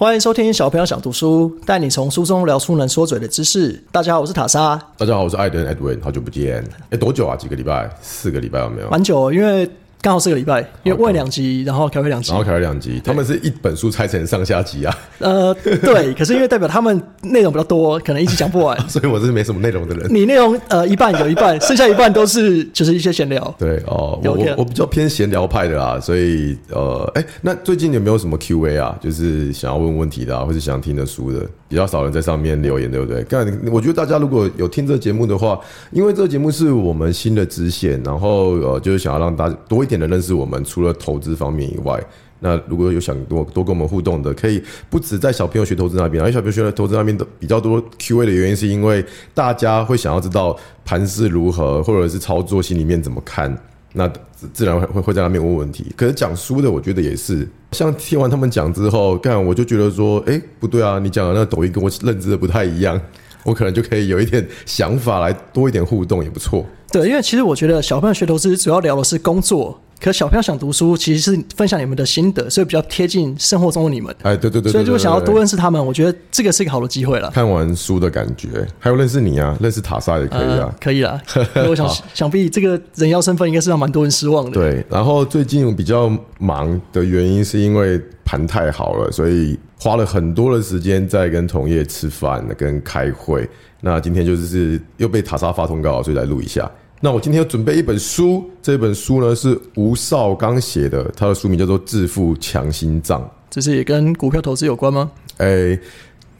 欢迎收听小朋友想读书，带你从书中聊出能说嘴的知识。大家好，我是塔莎，大家好，我是艾登 Edwin，好久不见。哎，多久啊？几个礼拜？四个礼拜有没有？蛮久，因为。刚好四个礼拜，因为问两集，然后开会两集，然后开会两集，他们是一本书拆成上下集啊。呃，对，可是因为代表他们内容比较多，可能一集讲不完，所以我是没什么内容的人。你内容呃一半有一半，剩下一半都是就是一些闲聊。对哦，我我我比较偏闲聊派的啦，所以呃，哎，那最近有没有什么 Q&A 啊？就是想要问问题的，或者想听的书的，比较少人在上面留言，对不对？刚我觉得大家如果有听这个节目的话，因为这个节目是我们新的支线，然后呃，就是想要让大家多一点的认识我们。除了投资方面以外，那如果有想多多跟我们互动的，可以不止在小朋友学投资那边，而小朋友学投资那边都比较多 Q A 的原因，是因为大家会想要知道盘势如何，或者是操作心里面怎么看，那自然会会在那边问问题。可是讲书的，我觉得也是，像听完他们讲之后，干我就觉得说，哎，不对啊，你讲的那个抖音跟我认知的不太一样，我可能就可以有一点想法来多一点互动，也不错。对，因为其实我觉得小朋友学投资主要聊的是工作。可小朋友想读书，其实是分享你们的心得，所以比较贴近生活中的你们。哎，对对对，所以就想要多认识他们，我觉得这个是一个好的机会了。看完书的感觉，还有认识你啊，认识塔莎也可以啊，可以啦。我想想必这个人妖身份应该是让蛮多人失望的。对，然后最近比较忙的原因是因为盘太好了，所以花了很多的时间在跟同业吃饭、跟开会。那今天就是又被塔莎发通告，所以来录一下。那我今天要准备一本书，这本书呢是吴少刚写的，他的书名叫做《致富强心脏》。这是也跟股票投资有关吗？哎，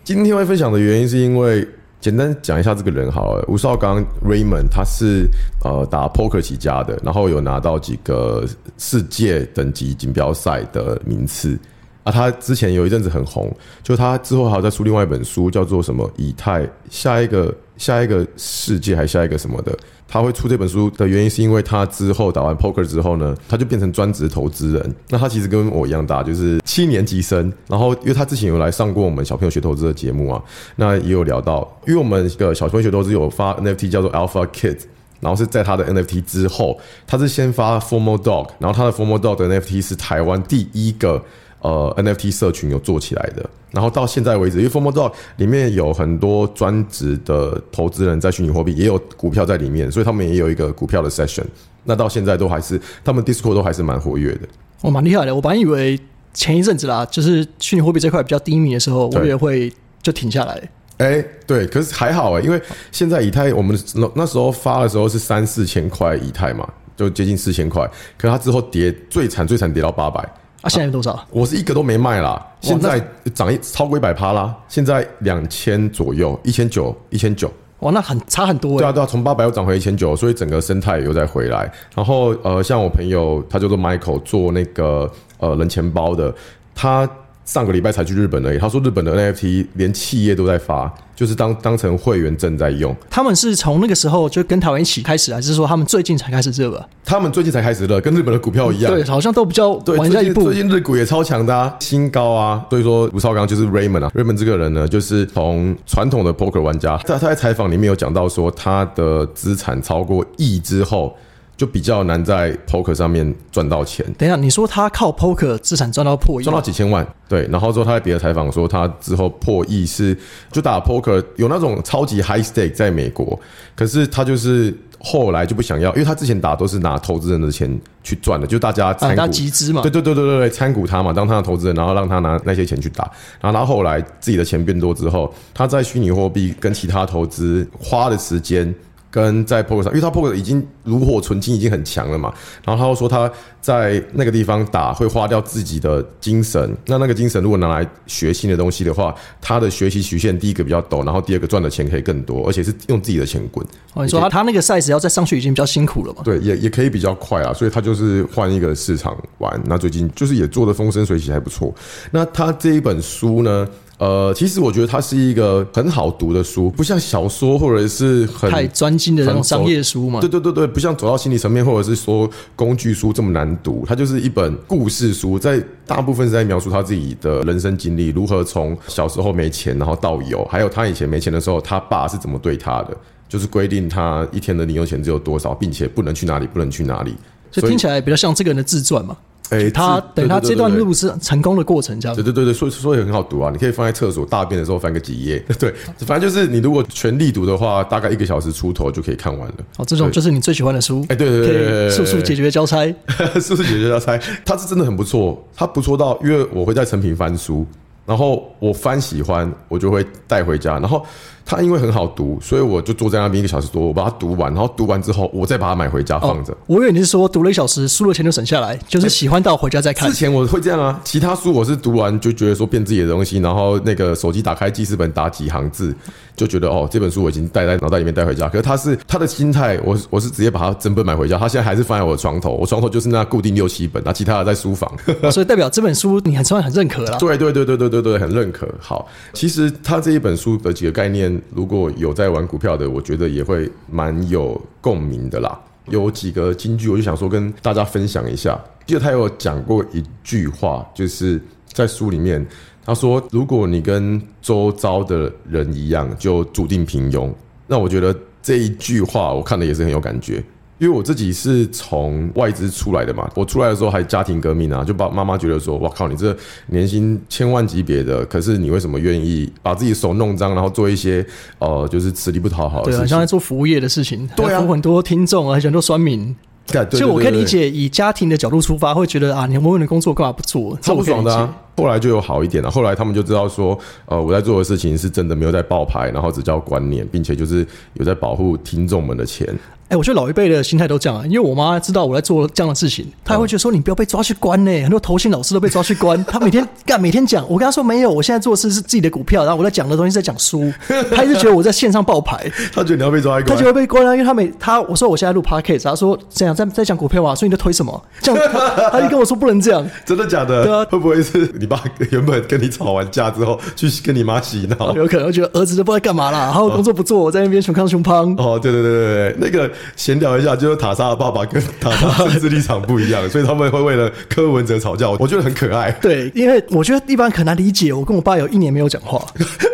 今天会分享的原因是因为简单讲一下这个人好了。吴少刚 Raymond，他是呃打 poker 起家的，然后有拿到几个世界等级锦标赛的名次啊。他之前有一阵子很红，就他之后还有在出另外一本书，叫做什么以太下一个下一个世界还下一个什么的。他会出这本书的原因，是因为他之后打完 poker 之后呢，他就变成专职投资人。那他其实跟我一样大，就是七年级生。然后，因为他之前有来上过我们小朋友学投资的节目啊，那也有聊到，因为我们一个小朋友学投资有发 NFT 叫做 Alpha Kids，然后是在他的 NFT 之后，他是先发 Formal Dog，然后他的 Formal Dog 的 NFT 是台湾第一个。呃，NFT 社群有做起来的，然后到现在为止，因为 f o r m a Dog 里面有很多专职的投资人在虚拟货币，也有股票在里面，所以他们也有一个股票的 session。那到现在都还是，他们 Discord 都还是蛮活跃的。哦，蛮厉害的。我本来以为前一阵子啦，就是虚拟货币这块比较低迷的时候，我以为会就停下来。哎，对，可是还好哎，因为现在以太我们那那时候发的时候是三四千块以太嘛，就接近四千块，可是它之后跌最惨最惨跌到八百。啊，现在有多少？我是一个都没卖啦，现在涨一超过一百趴啦，现在两千左右，一千九，一千九。哇，那很差很多。对啊，对啊，从八百又涨回一千九，所以整个生态又再回来。然后呃，像我朋友，他叫做 Michael，做那个呃人钱包的，他。上个礼拜才去日本而已。他说日本的 NFT 连企业都在发，就是当当成会员证在用。他们是从那个时候就跟台湾一起开始，还是说他们最近才开始热？他们最近才开始热，跟日本的股票一样。对，好像都比较晚下一步。最近日股也超强的啊，新高啊！所以说吴少刚就是 Raymond 啊，Raymond 这个人呢，就是从传统的 Poker 玩家，他他在采访里面有讲到说，他的资产超过亿之后。就比较难在 poker 上面赚到钱。等一下，你说他靠 poker 资产赚到破亿，赚到几千万？对。然后之后他在别的采访说，他之后破亿是就打 poker 有那种超级 high stake 在美国，可是他就是后来就不想要，因为他之前打都是拿投资人的钱去赚的，就大家参股集资嘛。对对对对对对，参股他嘛，当他的投资人，然后让他拿那些钱去打。然后他后来自己的钱变多之后，他在虚拟货币跟其他投资花的时间。跟在 poker 上，因为他 poker 已经炉火纯青，已经很强了嘛。然后他又说他在那个地方打会花掉自己的精神，那那个精神如果拿来学新的东西的话，他的学习曲线第一个比较陡，然后第二个赚的钱可以更多，而且是用自己的钱滚。你说他他那个 size 要再上去已经比较辛苦了嘛？对，也也可以比较快啊，所以他就是换一个市场玩。那最近就是也做的风生水起，还不错。那他这一本书呢？呃，其实我觉得它是一个很好读的书，不像小说或者是很太专精的那种商业书嘛。对对对对，不像走到心理层面或者是说工具书这么难读，它就是一本故事书，在大部分是在描述他自己的人生经历，如何从小时候没钱然后到有，还有他以前没钱的时候，他爸是怎么对他的，就是规定他一天的零用钱只有多少，并且不能去哪里，不能去哪里。所以听起来比较像这个人的自传嘛。哎，他等他这段。路是成功的过程，这样对。对对对，所以所以很好读啊，你可以放在厕所大便的时候翻个几页。对，反正就是你如果全力读的话，大概一个小时出头就可以看完了。哦，这种就是你最喜欢的书。哎对对对速速解决交差。速速解决交差？他是真的很不错，他不错到，因为我会在成品翻书，然后我翻喜欢，我就会带回家，然后他因为很好读，所以我就坐在那边一个小时多，我把它读完，然后读完之后，我再把它买回家放着。我以为你是说读了一小时，书的钱就省下来，就是喜欢到回家再看之。前我会这样啊，其他书我是读完就觉得说变自己的东西，然后那个手机打开记事本打几行字，就觉得哦这本书我已经带在脑袋里面带回家。可是他是他的心态，我我是直接把它整本买回家，他现在还是放在我的床头，我床头就是那固定六七本，那其他的在书房。哦 所以代表这本书你很算很认可了。对对对对对对对，很认可。好，其实他这一本书的几个概念，如果有在玩股票的，我觉得也会蛮有共鸣的啦。有几个金句，我就想说跟大家分享一下。记得他有讲过一句话，就是在书里面，他说：“如果你跟周遭的人一样，就注定平庸。”那我觉得这一句话，我看的也是很有感觉。因为我自己是从外资出来的嘛，我出来的时候还家庭革命啊，就把妈妈觉得说，哇靠，你这年薪千万级别的，可是你为什么愿意把自己手弄脏，然后做一些呃，就是吃力不讨好的对啊，事情？像在做服务业的事情，对啊很多听众，而且很多酸民。干对所以我可以理。对对对解，以家庭的角度出发，会觉得啊，你稳稳的工作干嘛不做？这超不。爽的啊！后来就有好一点了，后来他们就知道说，呃，我在做的事情是真的没有在爆牌，然后只叫观念，并且就是有在保护听众们的钱。哎、我觉得老一辈的心态都这样啊，因为我妈知道我在做这样的事情，她还会觉得说你不要被抓去关呢、很多投信老师都被抓去关，她每天干每天讲，我跟她说没有，我现在做的事是自己的股票，然后我在讲的东西是在讲书，她一直觉得我在线上爆牌，她觉得你要被抓一关她就，会被关啊，因为她每她我说我现在录 podcast，她说这样在在讲股票啊，所以你在推什么？这样她她就跟我说不能这样，真的假的？对啊会不会是你爸 原本跟你吵完架之后，去跟你妈洗脑？有可能觉得儿子都不知道干嘛啦，然后工作不做，我在那边熊康熊胖。哦，对对对对对，那个闲聊一下，就是塔莎的爸爸跟塔莎政治立场不一样，所以他们会为了柯文哲吵架，我觉得很可爱。对，因为我觉得一般很难理解，我跟我爸有一年没有讲话，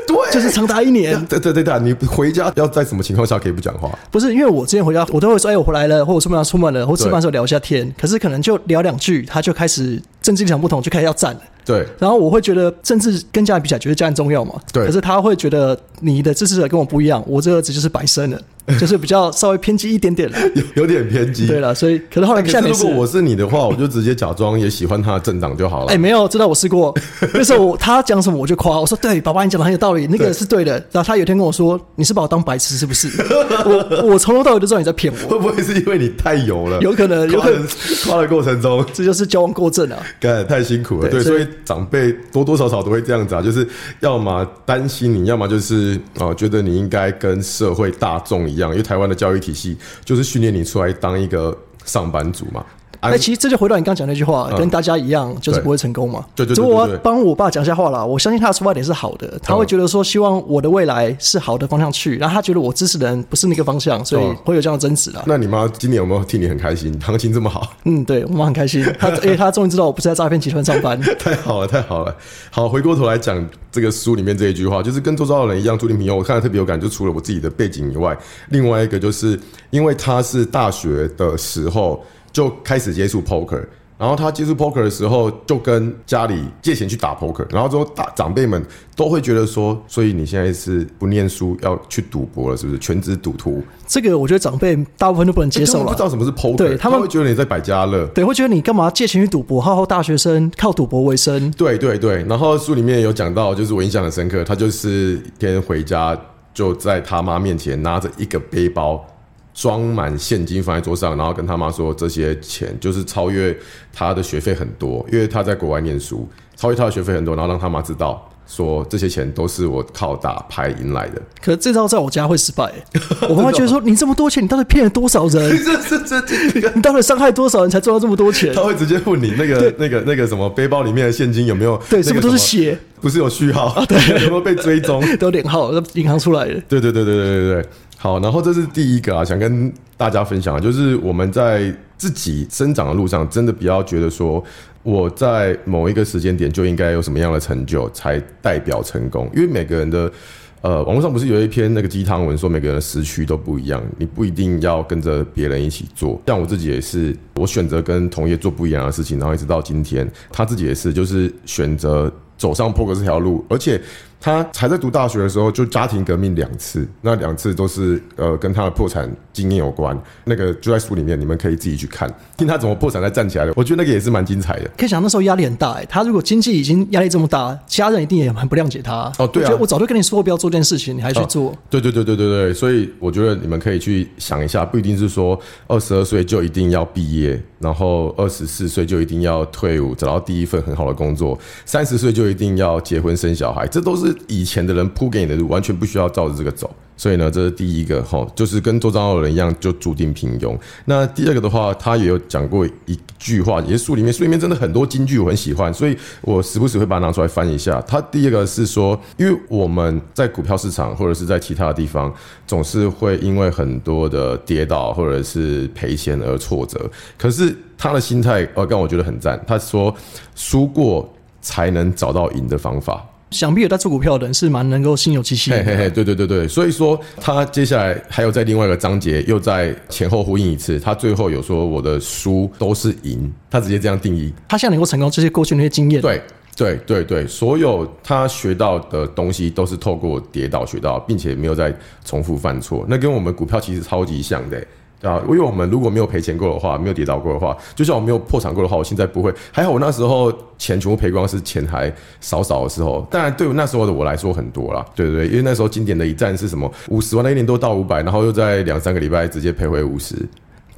对，就是长达一年。对对对对，你回家要在什么情况下可以不讲话？不是因为我之前回家，我都会说，哎、我回来了，或者出门要出门了，或吃饭的时候聊一下天。可是可能就聊两句，他就开始政治立场不同，就开始要站了。对，然后我会觉得政治跟家人比起来，觉得家人重要嘛。对可是他会觉得你的支持者跟我不一样，我这个儿子就是白生的，就是比较稍微偏激一点点了。有有点偏激。对了，所以可是后来如果。我是你的话，我就直接假装也喜欢他的政党就好了。哎、没有，知道我试过。那时候我他讲什么我就夸，我说对，爸爸你讲的很有道理，那个是对的。然后他有一天跟我说，你是把我当白痴是不是？我我从头到尾都知道你在骗我，会不会是因为你太油了？有可能有可能夸的过程中，这就是交往过正啊。干太辛苦了。对，所以长辈多多少少都会这样子啊，就是要么担心你，要么就是哦、呃觉得你应该跟社会大众一样，因为台湾的教育体系就是训练你出来当一个上班族嘛。啊哎、其实这就回到你刚讲那句话，嗯跟大家一样，就是不会成功嘛。对对对所以我帮我爸讲一下话啦。我相信他的出发点是好的，他会觉得说，希望我的未来是好的方向去，然后他觉得我支持的人不是那个方向，所以嗯会有这样的争执啦。那你妈今年有没有替你很开心？行情这么好，嗯，对我妈很开心，她因为 她终于知道我不是在诈骗集团上班。太好了，太好了。好，回过头来讲这个书里面这一句话，就是跟周遭的人一样，朱定平庸。我看了特别有感，就除了我自己的背景以外，另外一个就是因为他是大学的时候就开始接触 poker。然后他接触 poker 的时候，就跟家里借钱去打 poker，然后之后大长辈们都会觉得说，所以你现在是不念书要去赌博了，是不是？全职赌徒，这个我觉得长辈大部分都不能接受了。不知道什么是 poker，对他们会觉得你在百家乐，对，会觉得你干嘛借钱去赌博？浩浩大学生靠赌博为生，对对对，然后书里面有讲到，就是我印象很深刻，他就是一天回家就在他妈面前拿着一个背包，装满现金放在桌上，然后跟他妈说这些钱就是超越他的学费很多，因为他在国外念书，超越他的学费很多，然后让他妈知道说这些钱都是我靠打牌赢来的。可是这招在我家会失败、我妈妈觉得说，你这么多钱，你到底骗了多少人？这这这这。你到底伤害多少人才赚到这么多钱他？会直接问你那个那个那个什么背包里面的现金有没有对，那个是不是都是血？不是有序号？对，有没有被追踪？都连号，银行出来的。对对对对对对对，好，然后这是第一个啊，想跟大家分享啊，就是我们在自己生长的路上，真的不要觉得说我在某一个时间点就应该有什么样的成就才代表成功，因为每个人的呃，网络上不是有一篇那个鸡汤文说每个人的时区都不一样，你不一定要跟着别人一起做。像我自己也是，我选择跟同业做不一样的事情，然后一直到今天，他自己也是，就是选择走上破格这条路，而且。他才在读大学的时候就家庭革命两次，那两次都是呃跟他的破产经验有关。那个就在书里面，你们可以自己去看，听他怎么破产再站起来的。我觉得那个也是蛮精彩的。可以想那时候压力很大哎，他如果经济已经压力这么大，家人一定也很不谅解他。哦，对啊，我早就跟你说不要做这件事情，你还去做。对对对对对对，所以我觉得你们可以去想一下，不一定是说二十二岁就一定要毕业，然后二十四岁就一定要退伍找到第一份很好的工作，三十岁就一定要结婚生小孩，这都是以前的人。铺给你的路完全不需要照着这个走，所以呢，这是第一个哈，就是跟周章浩的人一样，就注定平庸。那第二个的话，他也有讲过一句话，也是书里面，书里面真的很多金句，我很喜欢，所以我时不时会把它拿出来翻一下。他第二个是说，因为我们在股票市场或者是在其他的地方，总是会因为很多的跌倒或者是赔钱而挫折，可是他的心态，呃，让我觉得很赞。他说，输过才能找到赢的方法。想必有在做股票的人是蛮能够心有戚戚。嘿嘿嘿，对对对对，所以说他接下来还有在另外一个章节又在前后呼应一次，他最后有说我的输都是赢，他直接这样定义。他现在能够成功，这些过去那些经验。对对对对，所有他学到的东西都是透过跌倒学到，并且没有再重复犯错。那跟我们股票其实超级像的。啊，因为我们如果没有赔钱过的话，没有跌倒过的话，就像我没有破产过的话，我现在不会。还好我那时候钱全部赔光，是钱还少少的时候。当然，对于那时候的我来说很多啦，对对对，因为那时候经典的一战是什么？五十万的一年多到五百，然后又在两三个礼拜直接赔回五十。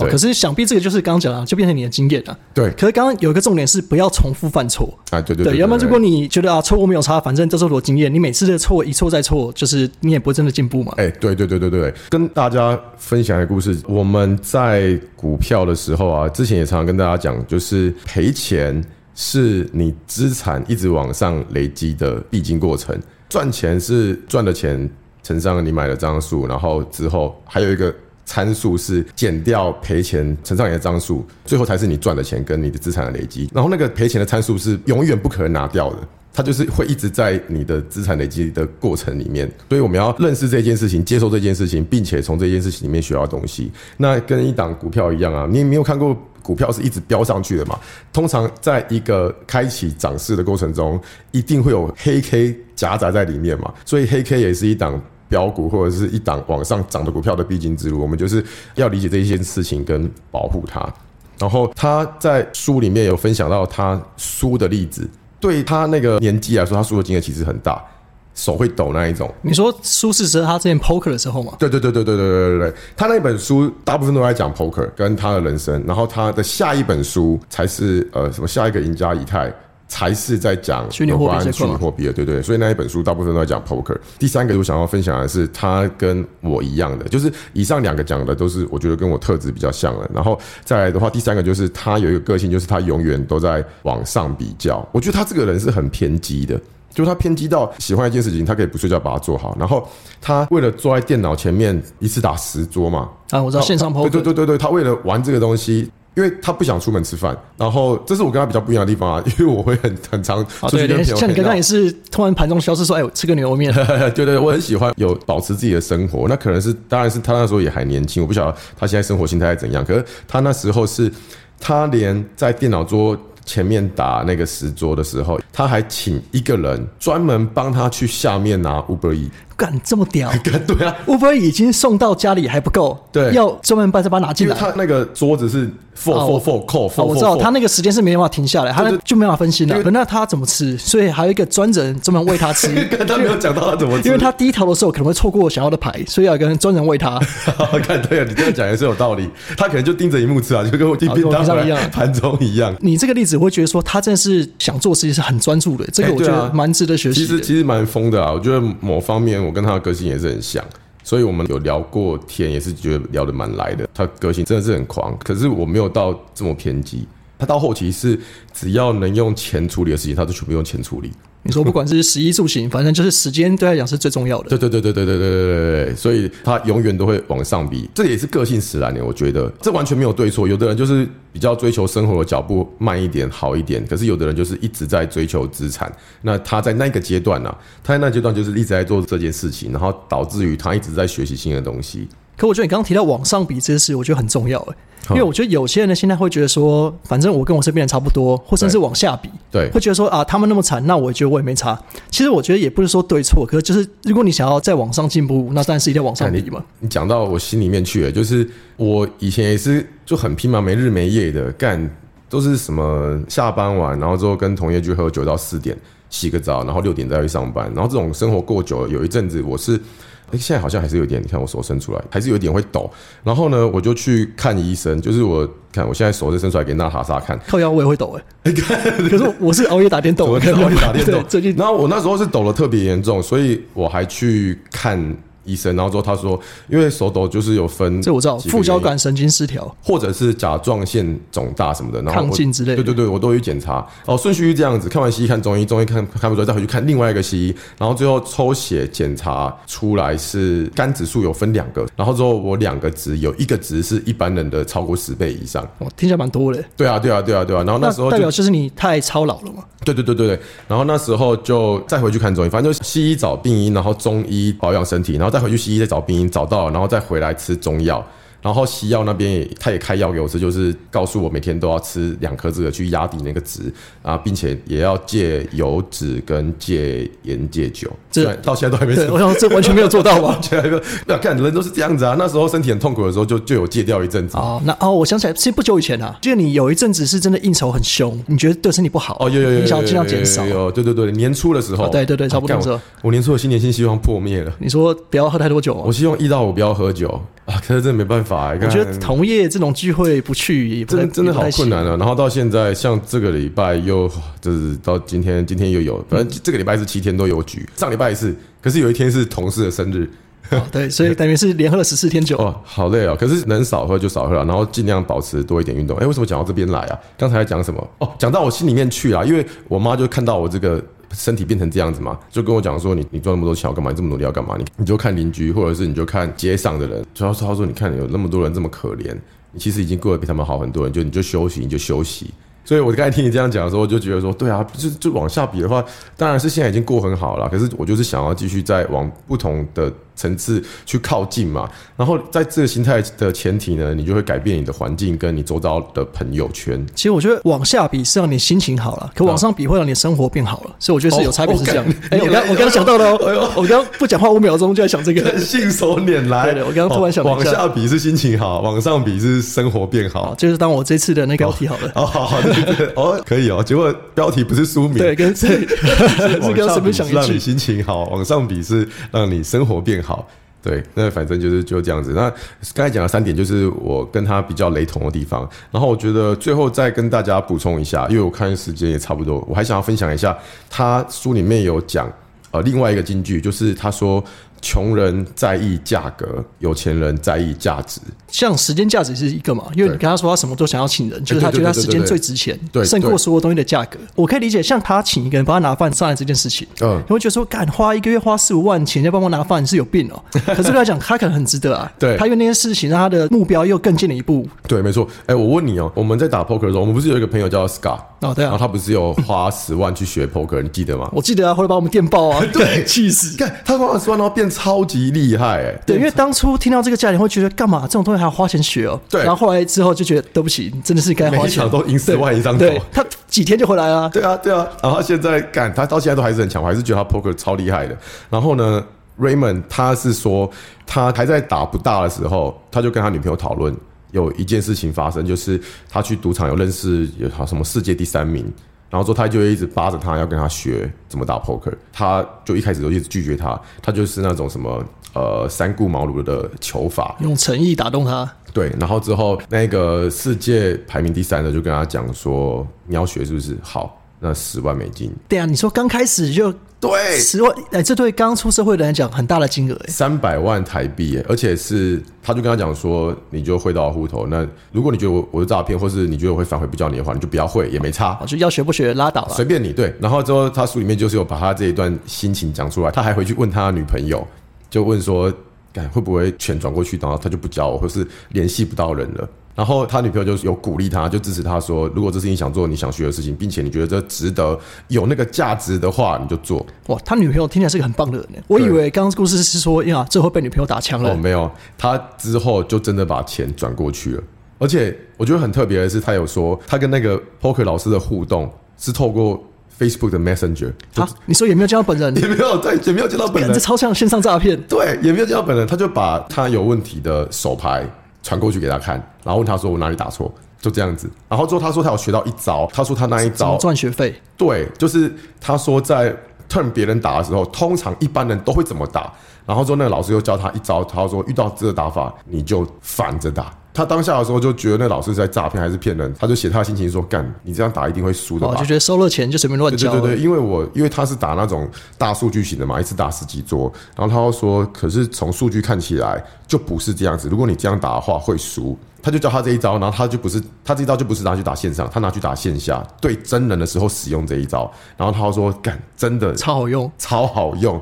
可是想必这个就是刚刚讲了，就变成你的经验了。对。可是刚刚有一个重点是不要重复犯错啊！对对对。要不然如果你觉得啊错误没有差，反正这是我经验，你每次的错一错再错，就是你也不会真的进步嘛。哎，对对对对对，跟大家分享一个故事。我们在股票的时候啊，之前也常常跟大家讲，就是赔钱是你资产一直往上累积的必经过程，赚钱是赚的钱乘上你买的张数，然后之后还有一个。参数是减掉赔钱乘上你的张数，最后才是你赚的钱跟你的资产的累积。然后那个赔钱的参数是永远不可能拿掉的，它就是会一直在你的资产累积的过程里面。所以我们要认识这件事情，接受这件事情，并且从这件事情里面学到东西。那跟一档股票一样啊，你没有看过股票是一直飙上去的嘛？通常在一个开启涨势的过程中，一定会有黑 K 夹杂在里面嘛。所以黑 K 也是一档。标股或者是一档往上涨的股票的必经之路，我们就是要理解这一件事情跟保护它。然后他在书里面有分享到他输的例子，对他那个年纪来说，他输的金额其实很大，手会抖那一种。你说苏轼是他之前 poker 的时候吗？对对对对对对对对对，他那本书大部分都在讲 poker 跟他的人生，然后他的下一本书才是呃什么下一个赢家以太。才是在讲有关虚拟货币的，对对，所以那一本书大部分都在讲 poker。第三个我想要分享的是，他跟我一样的，就是以上两个讲的都是我觉得跟我特质比较像的。然后再来的话，第三个就是他有一个个性，就是他永远都在往上比较。我觉得他这个人是很偏激的，就是他偏激到喜欢一件事情，他可以不睡觉把它做好。然后他为了坐在电脑前面一次打十桌嘛，啊，我知道线上 poker，对对对对对，他为了玩这个东西。因为他不想出门吃饭，然后这是我跟他比较不一样的地方啊。因为我会很很常出去跟朋友。像你刚刚也是突然盘中消失说：“哎，我吃个牛肉面。”对对，我很喜欢有保持自己的生活。那可能是，当然是他那时候也还年轻，我不晓得他现在生活心态怎样。可是他那时候是，他连在电脑桌前面打那个石桌的时候，他还请一个人专门帮他去下面拿 Uber E。干这么屌？对啊，Uber 已经送到家里还不够，对，要专门把这把它拿进来。他那个桌子是 four four four four 我知道他那个时间是没办法停下来，他就没办法分心了。那他怎么吃？所以还有一个专人专门喂他吃。他没有讲到他怎么吃，因为他低头的时候可能会错过想要的牌，所以要跟专人喂他。看对啊，你这样讲也是有道理。他可能就盯着荧幕吃啊，就跟我盯平常一样，盘中一样。你这个例子我会觉得说，他真的是想做事情是很专注的，这个我觉得蛮值得学习。其实其实蛮疯的啊，我觉得某方面我跟他的个性也是。很像，所以我们有聊过天，也是觉得聊得蛮来的。他个性真的是很狂，可是我没有到这么偏激。他到后期是只要能用钱处理的事情，他都全部用钱处理。你说不管是食衣住行，反正就是时间对他来讲是最重要的。对对对对对对对对对对，所以他永远都会往上比，这也是个性使然的。我觉得这完全没有对错，有的人就是比较追求生活的脚步慢一点好一点，可是有的人就是一直在追求资产。那他在那个阶段呢、他在那阶段就是一直在做这件事情，然后导致于他一直在学习新的东西。可我觉得你刚刚提到往上比这件事，我觉得很重要哎，因为我觉得有些人的心态会觉得说，反正我跟我身边人差不多，或甚至往下比，对会觉得说啊，他们那么惨，那我觉得我也没差。其实我觉得也不是说对错，可是就是如果你想要再往上进步，那当然是一定要往上比嘛。你讲到我心里面去了，就是我以前也是就很拼嘛，没日没夜的干，都是什么下班晚，然后之后跟同业去喝酒到四点，洗个澡，然后六点再去上班，然后这种生活过久了，有一阵子我是。哎，现在好像还是有点，你看我手伸出来，还是有点会抖。然后呢，我就去看医生，就是我看我现在手是伸出来给娜塔莎看，靠腰我也会抖哎、可是我是熬夜打电动，我熬夜打电动，最近然后我那时候是抖的特别严重，所以我还去看医生，然后之后他说，因为手抖就是有分，这我知道，副交感神经失调。或者是甲状腺肿大什么的，然后我亢进之类的对对对，我都有去检查。哦，顺序是这样子，看完西医看中医，中医看看不出来，再回去看另外一个西医，然后最后抽血检查出来是肝指数有分两个，然后之后我两个值有一个值是一般人的超过十倍以上。哦，听起来蛮多的。对啊，对啊，对啊，对啊。然后那时候就代表就是你太操劳了嘛。对对对对对，然后那时候就再回去看中医，反正就西医找病因，然后中医保养身体，然后再回去西医再找病因，找到，然后再回来吃中药。然后西药那边也，他也开药给我吃，就是告诉我每天都要吃两颗这个去压低那个值啊，并且也要戒油脂跟戒烟戒酒。这到现在都还没对，我想这完全没有做到吧？起来个，不要看人都是这样子啊。那时候身体很痛苦的时候就，就有戒掉一阵子。哦，那哦，我想起来，其实不久以前啊，记得你有一阵子是真的应酬很凶，你觉得对身体不好哦，有有有有你想要尽量减少有。对对对，年初的时候，哦对对对差不多我我年初的新年新希望破灭了。你说不要喝太多酒啊我，希望一到五不要喝酒啊，可是真的没办法、欸，我觉得同业这种聚会不去也不太真的真的好困难啊。然后到现在，像这个礼拜又就是到今天，今天又有，反正这个礼拜是七天都有局，上礼拜是，可是有一天是同事的生日，哦对，所以等于是连喝了十四天酒。哦，好累哦。可是能少喝就少喝了，然后尽量保持多一点运动。哎，为什么讲到这边来啊？刚才在讲什么？哦，讲到我心里面去啊，因为我妈就看到我这个。身体变成这样子嘛，就跟我讲说你你赚那么多钱干嘛？你这么努力要干嘛？你你就看邻居，或者是你就看街上的人。主要是他说你看有那么多人这么可怜，你其实已经过得比他们好很多人，就你就休息你就休息。所以我刚才听你这样讲的时候，我就觉得说，对啊，就就往下比的话，当然是现在已经过很好了。可是我就是想要继续再往不同的层次去靠近嘛。然后在这个心态的前提呢，你就会改变你的环境跟你周遭的朋友圈。其实我觉得往下比是让你心情好了，可往上比会让你生活变好了，所以我觉得是有差别是这样哦。哎，我刚我刚刚想到了哦，我刚刚不讲话五秒钟就在想这个。信手拈来，对对我刚刚突然想往下下比是心情好，往上比是生活变好好，。就是当我这次的那个标题好了。哦，好好，对对对，哦，可以哦。结果标题不是书名，对，跟 对，是往下跟随便想一句让你。心情好，往上比是让你生活变好。好对，那反正就是就这样子。那刚才讲的三点，就是我跟他比较雷同的地方。然后我觉得最后再跟大家补充一下，因为我看时间也差不多，我还想要分享一下，他书里面有讲呃另外一个金句，就是他说穷人在意价格，有钱人在意价值。像时间价值是一个嘛，因为你跟他说他什么都想要请人，就是他觉得他时间最值钱，对胜过所有东西的价格。我可以理解，像他请一个人帮他拿饭上来这件事情，嗯你会觉得说，敢花一个月花四五万钱要帮我拿饭，你是有病哦。可是对他讲，他可能很值得啊。对他因为那件事情让他的目标又更近了一步。对，没错。哎、我问你哦，我们在打 poker 的时候，我们不是有一个朋友叫 Scott，哦，对啊，然后他不是有花十万去学 poker，你记得吗？我记得啊，后来把我们电爆啊，对气死。看他花十万，然后变超级厉害，哎，对，因为当初听到这个价钱，会觉得干嘛这种东西还要花钱学哦。对然后后来之后就觉得对不起，你真的是该花钱。都赢十万以上头。对他几天就回来了。对啊，对啊，然后他现在干，他到现在都还是很强，我还是觉得他 poker 超厉害的。然后呢，Raymond 他是说，他还在打不大的时候，他就跟他女朋友讨论，有一件事情发生，就是他去赌场有认识有好什么世界第三名。然后之后他就会一直扒着他，要跟他学怎么打 poker。他就一开始都一直拒绝他，他就是那种什么呃三顾茅庐的求法，用诚意打动他，对，然后之后那个世界排名第三的就跟他讲说，你要学是不是？好，那十万美金。对啊，你说刚开始就对，十万，哎，这对刚出社会的人来讲很大的金额，哎，三百万台币耶，而且是他就跟他讲说，你就汇到户头。那如果你觉得我我是诈骗，或是你觉得我会反悔不叫你的话，你就不要汇，也没差。就要学不学拉倒了。随便你对，然后之后他书里面就是有把他这一段心情讲出来，他还回去问他女朋友，就问说，干会不会钱转过去，然后他就不交我，或是联系不到人了。然后他女朋友就有鼓励他，就支持他说，如果这是你想做、你想学的事情，并且你觉得这值得、有那个价值的话，你就做。哇，他女朋友听起来是个很棒的人呢。我以为刚刚故事是说呀，最后被女朋友打枪了。哦，没有，他之后就真的把钱转过去了。而且我觉得很特别的是，他有说他跟那个 poker 老师的互动是透过 Facebook 的 Messenger。啊，你说也没有见到本人，也没有对，也没有见到本人，这超像线上诈骗。对，也没有见到本人，他就把他有问题的手牌。传过去给他看，然后问他说我哪里打错，就这样子。然后之后他说他有学到一招，他说他那一招赚学费。对，就是他说在 turn 别人打的时候，通常一般人都会怎么打。然后之后那个老师又教他一招，他说遇到这个打法你就反着打。他当下的时候就觉得那老师是在诈骗还是骗人，他就写他的心情说：“干，你这样打一定会输的。”就觉得收了钱就随便乱教。对对对，因为我因为他是打那种大数据型的嘛，一次打十几桌。然后他又说：“可是从数据看起来就不是这样子，如果你这样打的话会输。”他就教他这一招，然后他就不是他这一招就不是拿去打线上，他拿去打线下，对真人的时候使用这一招。然后他说：“干，真的超好用，超好用。”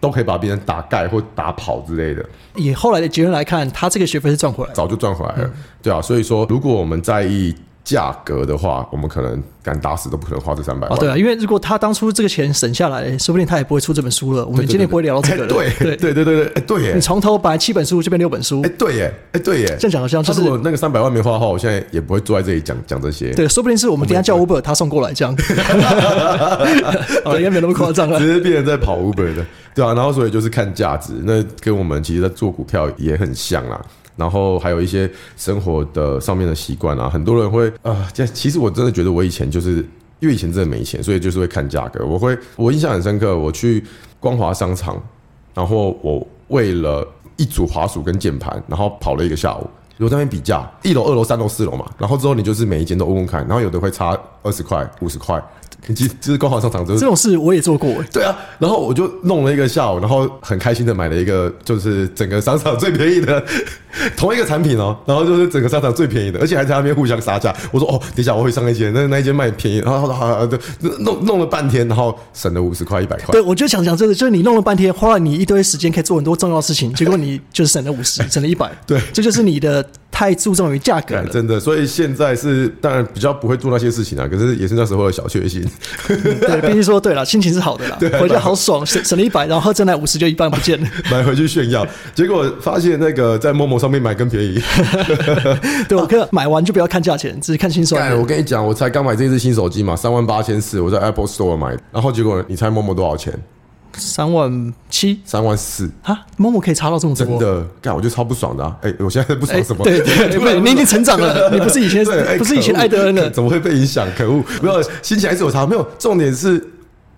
都可以把别人打盖或打跑之类的。以后来的结论来看，他这个学费是赚回来，早就赚回来了。对啊，所以说，如果我们在意价格的话，我们可能敢打死都不可能花这三百万。对啊，因为如果他当初这个钱省下来，说不定他也不会出这本书了。我们今天不会聊到这个了。对对对对对，哎对耶！你从头本来七本书就变六本书。哎对耶，哎对耶。这样讲好像就是我那个三百万没花的话，我现在也不会坐在这里讲讲这些。对，说不定是我们等下叫 Uber，他送过来这样。哦，应该没那么夸张了。直接变成在跑 Uber 的。对啊，然后所以就是看价值，那跟我们其实在做股票也很像啦。然后还有一些生活的上面的习惯啊，很多人会啊，这其实我真的觉得我以前就是因为以前真的没钱，所以就是会看价格。我会我印象很深刻，我去光华商场，然后我为了一组滑鼠跟键盘，然后跑了一个下午，我在那边比价，一楼、二楼、三楼、四楼嘛，然后之后你就是每一间都问问看，然后有的会差二十块、五十块。其实就是刚好商场，这种事我也做过。对啊，然后我就弄了一个下午，然后很开心的买了一个，就是整个商场最便宜的同一个产品哦，然后就是整个商场最便宜的，而且还在那边互相杀价。我说哦，等一下我会上一间，那那一间卖便宜，然后好好的弄弄了半天，然后省了五十块一百块。对，我就想讲这个，就是你弄了半天，花了你一堆时间，可以做很多重要事情，结果你就是省了五十，省了一百。对，这就是你的太注重于价格了。真的，所以现在是当然比较不会做那些事情啊，可是也是那时候的小确幸。对，必须说对了，心情是好的啦，回家好爽，省省了一百，然后喝真奶五十就一半不见了，买回去炫耀，结果发现那个在陌陌上面买更便宜。对，我可买完就不要看价钱，只是看心酸。我跟你讲，我才刚买这只新手机嘛，三万八千四，我在 Apple Store 买，然后结果你猜陌陌多少钱？三万七，三万四啊！某某可以查到这么多，真的，干我就超不爽的。啊哎，我现在不爽什么？对对，你已经成长了，你不是以前，不是以前艾德恩了，怎么会被影响？可恶！没有，心情还是有差。没有，重点是，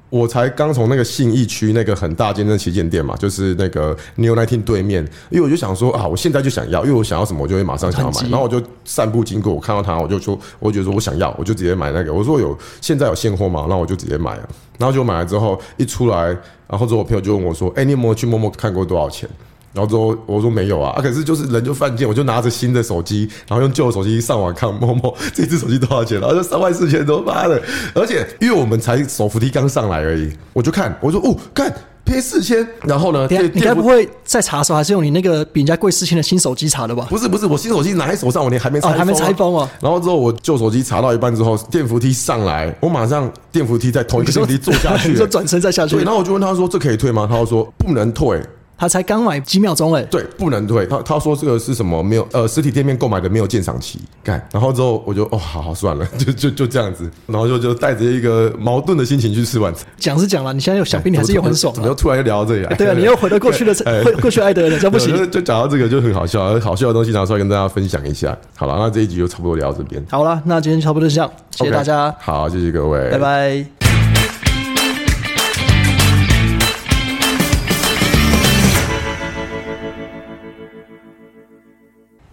我才刚从那个信义区那个很大间的旗舰店嘛，就是那个 New Nineteen 对面，因为我就想说啊，我现在就想要，因为我想要什么，我就会马上想要买。然后我就散步经过，我看到它，我就说，我觉得说我想要，我就直接买那个。我说有现在有现货嘛？那我就直接买了。然后就买了之后一出来。然后之后我朋友就问我说：“哎，你有没有去陌陌看过多少钱？”然后之后我说：“没有啊。”啊，可是就是人就犯贱，我就拿着新的手机，然后用旧的手机上网看陌陌 这只手机多少钱，然后就三万四千多，妈的！而且因为我们才手扶梯刚上来而已，我就看，我说：“哦，看。”贴四千，然后呢？你该不会在查的时候还是用你那个比人家贵四千的新手机查的吧？不是不是，我新手机拿在手上，我连还没拆，还没拆封啊。然后之后我旧手机查到一半之后，电扶梯上来，我马上电扶梯在同一个电扶梯坐下去，就转身再下去。对，然后我就问他说：“这可以退吗？”他说：“不能退。”他才刚买几秒钟哎，对，不能退。他他说这个是什么？没有呃，实体店面购买的没有鉴赏期。干，然后之后我就哦，好好算了，就就就这样子。然后就就带着一个矛盾的心情去吃晚餐。讲是讲了，你现在又想必你还是又很爽。怎么又突然又聊到这里来，对啊，你又回到过去的过过去爱德人，这不行。就讲到这个就很好笑，好笑的东西拿出来跟大家分享一下。好了，那这一集就差不多聊到这边。好了，那今天差不多就这样，谢谢大家。好，谢谢各位，拜拜。